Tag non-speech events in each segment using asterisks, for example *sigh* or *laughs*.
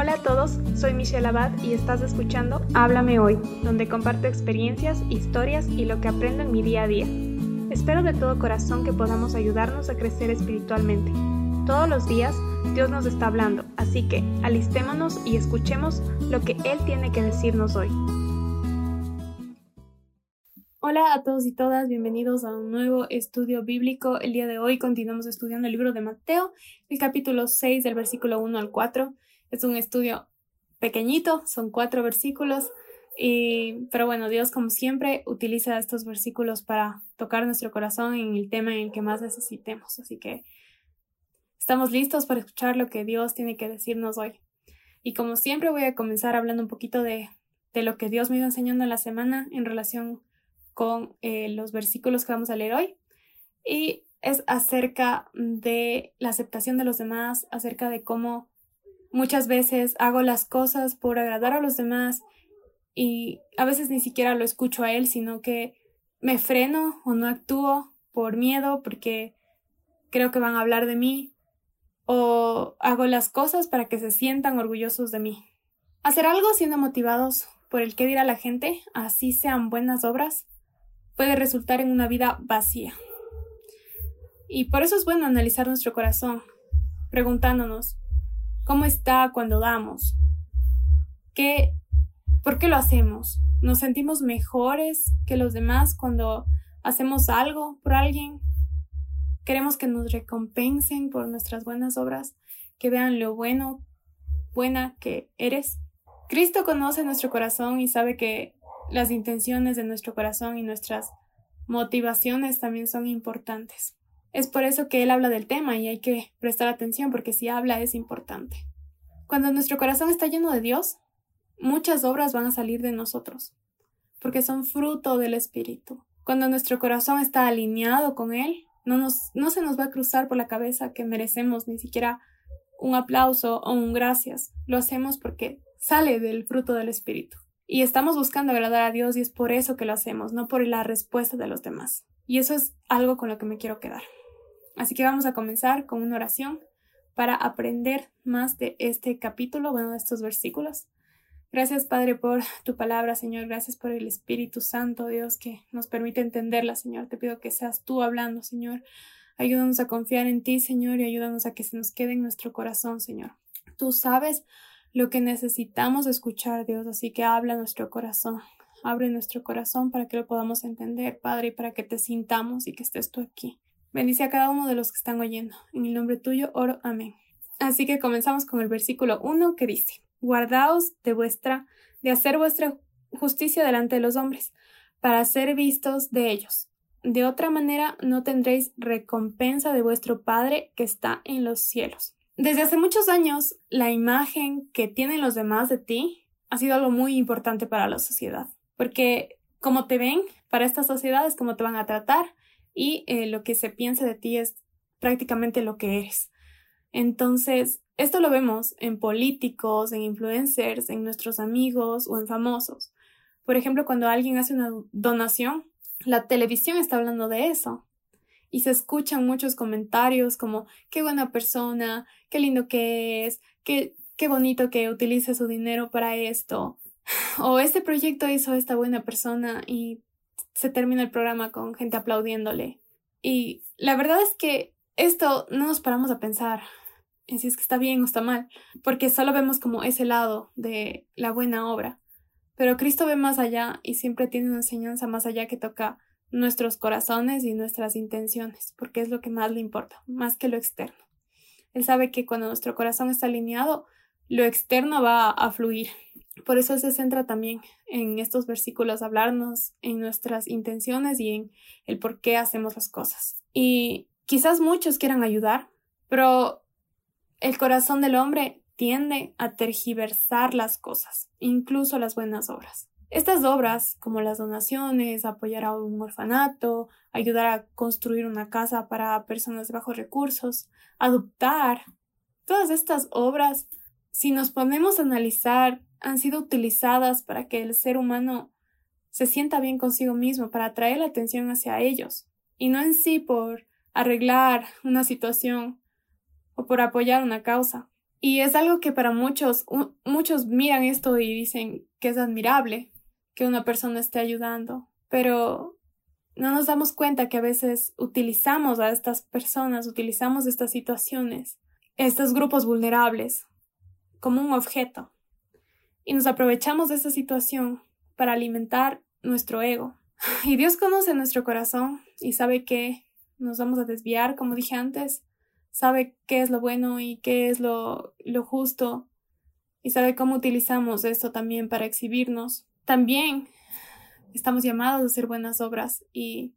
Hola a todos, soy Michelle Abad y estás escuchando Háblame Hoy, donde comparto experiencias, historias y lo que aprendo en mi día a día. Espero de todo corazón que podamos ayudarnos a crecer espiritualmente. Todos los días Dios nos está hablando, así que alistémonos y escuchemos lo que Él tiene que decirnos hoy. Hola a todos y todas, bienvenidos a un nuevo estudio bíblico. El día de hoy continuamos estudiando el libro de Mateo, el capítulo 6 del versículo 1 al 4. Es un estudio pequeñito, son cuatro versículos, y, pero bueno, Dios como siempre utiliza estos versículos para tocar nuestro corazón en el tema en el que más necesitemos. Así que estamos listos para escuchar lo que Dios tiene que decirnos hoy. Y como siempre voy a comenzar hablando un poquito de, de lo que Dios me iba enseñando en la semana en relación con eh, los versículos que vamos a leer hoy. Y es acerca de la aceptación de los demás, acerca de cómo Muchas veces hago las cosas por agradar a los demás y a veces ni siquiera lo escucho a él, sino que me freno o no actúo por miedo porque creo que van a hablar de mí o hago las cosas para que se sientan orgullosos de mí. Hacer algo siendo motivados por el que dirá la gente, así sean buenas obras, puede resultar en una vida vacía. Y por eso es bueno analizar nuestro corazón, preguntándonos, ¿Cómo está cuando damos? ¿Qué, ¿Por qué lo hacemos? ¿Nos sentimos mejores que los demás cuando hacemos algo por alguien? ¿Queremos que nos recompensen por nuestras buenas obras? ¿Que vean lo bueno, buena que eres? Cristo conoce nuestro corazón y sabe que las intenciones de nuestro corazón y nuestras motivaciones también son importantes. Es por eso que él habla del tema y hay que prestar atención porque si habla es importante. Cuando nuestro corazón está lleno de Dios, muchas obras van a salir de nosotros, porque son fruto del Espíritu. Cuando nuestro corazón está alineado con Él, no, nos, no se nos va a cruzar por la cabeza que merecemos ni siquiera un aplauso o un gracias. Lo hacemos porque sale del fruto del Espíritu. Y estamos buscando agradar a Dios y es por eso que lo hacemos, no por la respuesta de los demás. Y eso es algo con lo que me quiero quedar. Así que vamos a comenzar con una oración para aprender más de este capítulo, bueno, de estos versículos. Gracias, Padre, por tu palabra, Señor. Gracias por el Espíritu Santo, Dios, que nos permite entenderla, Señor. Te pido que seas tú hablando, Señor. Ayúdanos a confiar en ti, Señor, y ayúdanos a que se nos quede en nuestro corazón, Señor. Tú sabes lo que necesitamos escuchar, Dios, así que habla nuestro corazón. Abre nuestro corazón para que lo podamos entender, Padre, y para que te sintamos y que estés tú aquí. Bendice a cada uno de los que están oyendo. En el nombre tuyo oro. Amén. Así que comenzamos con el versículo 1 que dice, Guardaos de vuestra, de hacer vuestra justicia delante de los hombres, para ser vistos de ellos. De otra manera no tendréis recompensa de vuestro Padre que está en los cielos. Desde hace muchos años, la imagen que tienen los demás de ti ha sido algo muy importante para la sociedad, porque como te ven para esta sociedad es como te van a tratar, y eh, lo que se piensa de ti es prácticamente lo que eres. Entonces, esto lo vemos en políticos, en influencers, en nuestros amigos o en famosos. Por ejemplo, cuando alguien hace una donación, la televisión está hablando de eso. Y se escuchan muchos comentarios como qué buena persona, qué lindo que es, qué, qué bonito que utilice su dinero para esto. O este proyecto hizo esta buena persona y se termina el programa con gente aplaudiéndole. Y la verdad es que esto no nos paramos a pensar en si es que está bien o está mal, porque solo vemos como ese lado de la buena obra. Pero Cristo ve más allá y siempre tiene una enseñanza más allá que toca nuestros corazones y nuestras intenciones, porque es lo que más le importa, más que lo externo. Él sabe que cuando nuestro corazón está alineado, lo externo va a fluir por eso se centra también en estos versículos, hablarnos en nuestras intenciones y en el por qué hacemos las cosas. Y quizás muchos quieran ayudar, pero el corazón del hombre tiende a tergiversar las cosas, incluso las buenas obras. Estas obras, como las donaciones, apoyar a un orfanato, ayudar a construir una casa para personas de bajos recursos, adoptar, todas estas obras, si nos ponemos a analizar han sido utilizadas para que el ser humano se sienta bien consigo mismo, para atraer la atención hacia ellos, y no en sí por arreglar una situación o por apoyar una causa. Y es algo que para muchos, muchos miran esto y dicen que es admirable que una persona esté ayudando, pero no nos damos cuenta que a veces utilizamos a estas personas, utilizamos estas situaciones, estos grupos vulnerables, como un objeto. Y nos aprovechamos de esta situación para alimentar nuestro ego. *laughs* Y Dios conoce nuestro corazón y sabe que nos vamos a desviar, como dije antes, sabe qué es lo bueno y qué es lo, lo justo y sabe cómo utilizamos esto también para exhibirnos. También estamos llamados a hacer buenas obras y,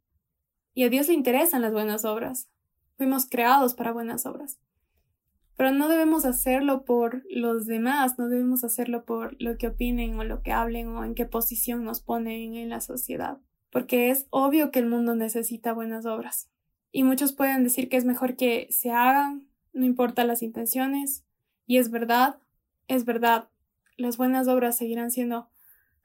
y a Dios le interesan las buenas obras. Fuimos creados para buenas obras. Pero no debemos hacerlo por los demás, no debemos hacerlo por lo que opinen o lo que hablen o en qué posición nos ponen en la sociedad, porque es obvio que el mundo necesita buenas obras. Y muchos pueden decir que es mejor que se hagan, no importa las intenciones, y es verdad, es verdad, las buenas obras seguirán siendo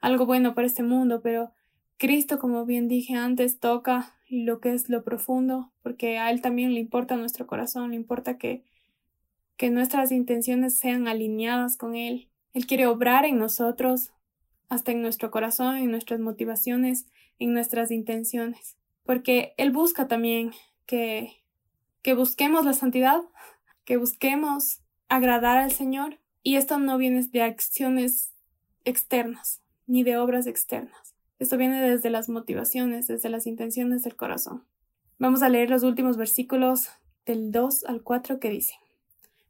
algo bueno para este mundo, pero Cristo, como bien dije antes, toca lo que es lo profundo, porque a Él también le importa nuestro corazón, le importa que que nuestras intenciones sean alineadas con Él. Él quiere obrar en nosotros, hasta en nuestro corazón, en nuestras motivaciones, en nuestras intenciones, porque Él busca también que, que busquemos la santidad, *laughs* que busquemos agradar al Señor, y esto no viene de acciones externas, ni de obras externas. Esto viene desde las motivaciones, desde las intenciones del corazón. Vamos a leer los últimos versículos del 2 al 4 que dicen.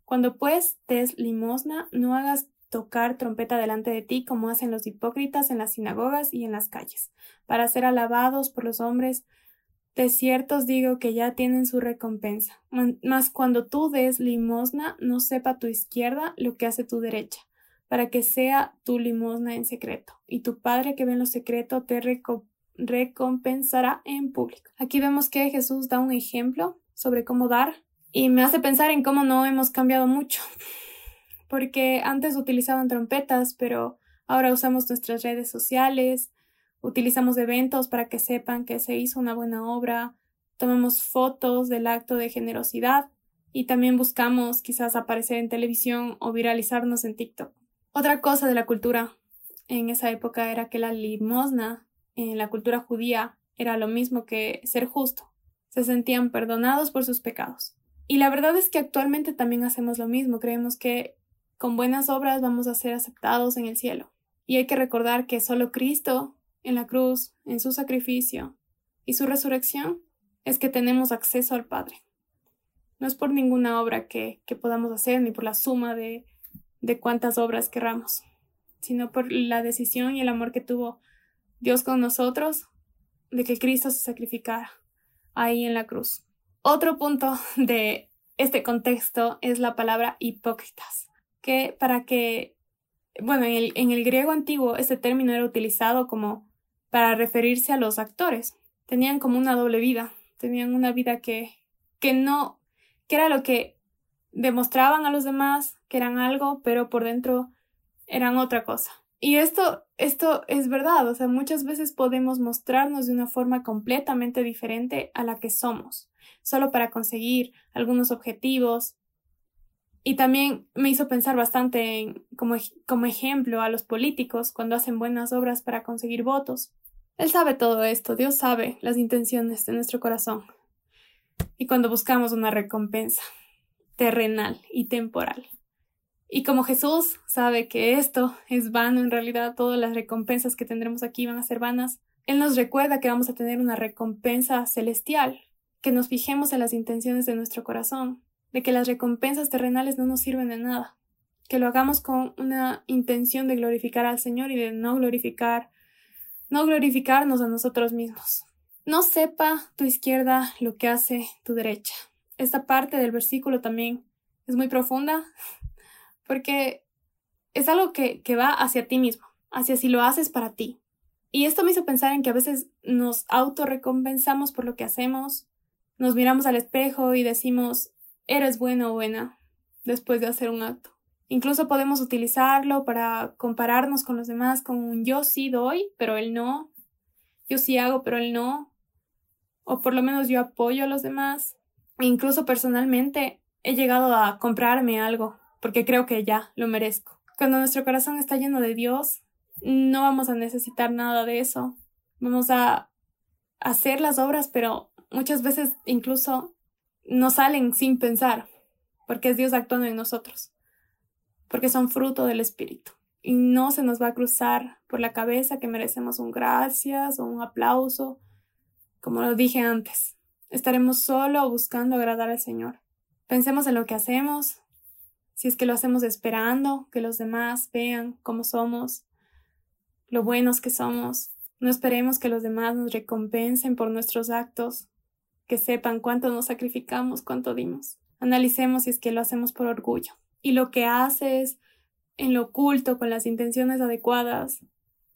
Cuando pues des limosna, no hagas tocar trompeta delante de ti como hacen los hipócritas en las sinagogas y en las calles, para ser alabados por los hombres. De cierto os digo que ya tienen su recompensa. Mas cuando tú des limosna, no sepa tu izquierda lo que hace tu derecha, para que sea tu limosna en secreto, y tu Padre que ve en lo secreto te recompensará en público. Aquí vemos que Jesús da un ejemplo sobre cómo dar y me hace pensar en cómo no hemos cambiado mucho, *laughs* porque antes utilizaban trompetas, pero ahora usamos nuestras redes sociales, utilizamos eventos para que sepan que se hizo una buena obra, tomamos fotos del acto de generosidad y también buscamos quizás aparecer en televisión o viralizarnos en TikTok. Otra cosa de la cultura en esa época era que la limosna en la cultura judía era lo mismo que ser justo. Se sentían perdonados por sus pecados. Y la verdad es que actualmente también hacemos lo mismo, creemos que con buenas obras vamos a ser aceptados en el cielo. Y hay que recordar que solo Cristo, en la cruz, en su sacrificio y su resurrección, es que tenemos acceso al Padre. No es por ninguna obra que, podamos hacer, ni por la suma de, de cuántas obras querramos, sino por la decisión y el amor que tuvo Dios con nosotros de que Cristo se sacrificara ahí en la cruz. Otro punto de este contexto es la palabra hipócritas, que para que, bueno, en el, en el griego antiguo este término era utilizado como para referirse a los actores. Tenían como una doble vida, tenían una vida que, que no, que era lo que demostraban a los demás que eran algo, pero por dentro eran otra cosa. Y esto, esto es verdad, o sea, muchas veces podemos mostrarnos de una forma completamente diferente a la que somos solo para conseguir algunos objetivos. Y también me hizo pensar bastante como, como ejemplo a los políticos cuando hacen buenas obras para conseguir votos. Él sabe todo esto, Dios sabe las intenciones de nuestro corazón. Y cuando buscamos una recompensa terrenal y temporal. Y como Jesús sabe que esto es vano, en realidad todas las recompensas que tendremos aquí van a ser vanas, Él nos recuerda que vamos a tener una recompensa celestial, que nos fijemos en las intenciones de nuestro corazón, de que las recompensas terrenales no nos sirven de nada, que lo hagamos con una intención de glorificar al Señor y de no glorificar, no glorificarnos a nosotros mismos. No sepa tu izquierda lo que hace tu derecha. Esta parte del versículo también es muy profunda porque es algo que, que va hacia ti mismo, hacia si lo haces para ti. Y esto me hizo pensar en que a veces nos autorrecompensamos por lo que hacemos, nos miramos al espejo y decimos, eres bueno o buena, después de hacer un acto. Incluso podemos utilizarlo para compararnos con los demás con un yo sí doy, pero él no. Yo sí hago, pero él no. O por lo menos yo apoyo a los demás. E incluso personalmente he llegado a comprarme algo porque creo que ya lo merezco. Cuando nuestro corazón está lleno de Dios, no vamos a necesitar nada de eso. Vamos a hacer las obras, pero muchas veces incluso no salen sin pensar, porque es Dios actuando en nosotros, porque son fruto del Espíritu. Y no se nos va a cruzar por la cabeza que merecemos un gracias o un aplauso, como lo dije antes. Estaremos solo buscando agradar al Señor. Pensemos en lo que hacemos, si es que lo hacemos esperando que los demás vean cómo somos, lo buenos que somos. No esperemos que los demás nos recompensen por nuestros actos, que sepan cuánto nos sacrificamos, cuánto dimos. Analicemos si es que lo hacemos por orgullo. Y lo que haces en lo oculto, con las intenciones adecuadas,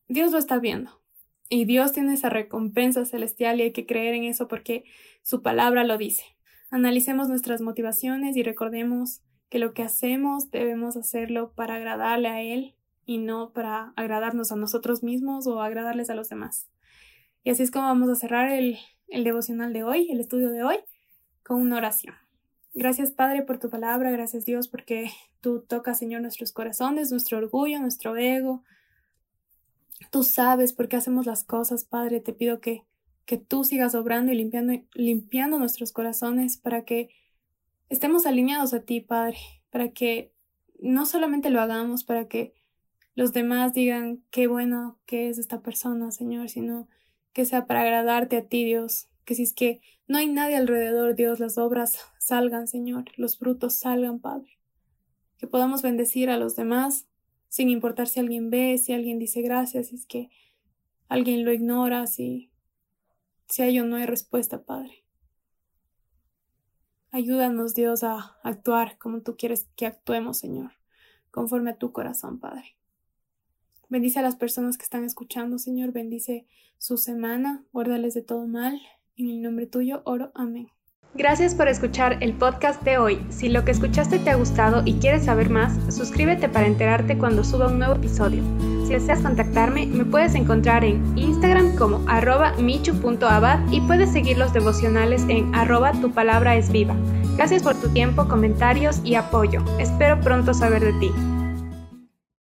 Dios lo está viendo. Y Dios tiene esa recompensa celestial y hay que creer en eso porque su palabra lo dice. Analicemos nuestras motivaciones y recordemos que lo que hacemos debemos hacerlo para agradarle a Él y no para agradarnos a nosotros mismos o agradarles a los demás. Y así es como vamos a cerrar el, el devocional de hoy, el estudio de hoy, con una oración. Gracias Padre por tu palabra, gracias Dios porque tú tocas Señor nuestros corazones, nuestro orgullo, nuestro ego. Tú sabes por qué hacemos las cosas, Padre, te pido que, que tú sigas obrando y limpiando, limpiando nuestros corazones para que estemos alineados a ti, Padre, para que no solamente lo hagamos para que los demás digan qué bueno que es esta persona, Señor, sino que sea para agradarte a ti, Dios. Que si es que no hay nadie alrededor, Dios, las obras salgan, Señor, los frutos salgan, Padre. Que podamos bendecir a los demás, sin importar si alguien ve, si alguien dice gracias, si es que alguien lo ignora, si, si hay o no hay respuesta, Padre. Ayúdanos, Dios, a actuar como tú quieres que actuemos, Señor, conforme a tu corazón, Padre. Bendice a las personas que están escuchando, Señor. Bendice su semana. Guárdales de todo mal. En el nombre tuyo oro. Amén. Gracias por escuchar el podcast de hoy. Si lo que escuchaste te ha gustado y quieres saber más, suscríbete para enterarte cuando suba un nuevo episodio. Si deseas contactarme, me puedes encontrar en Instagram como arroba michu.abad y puedes seguir los devocionales en arroba tu palabra es viva. Gracias por tu tiempo, comentarios y apoyo. Espero pronto saber de ti.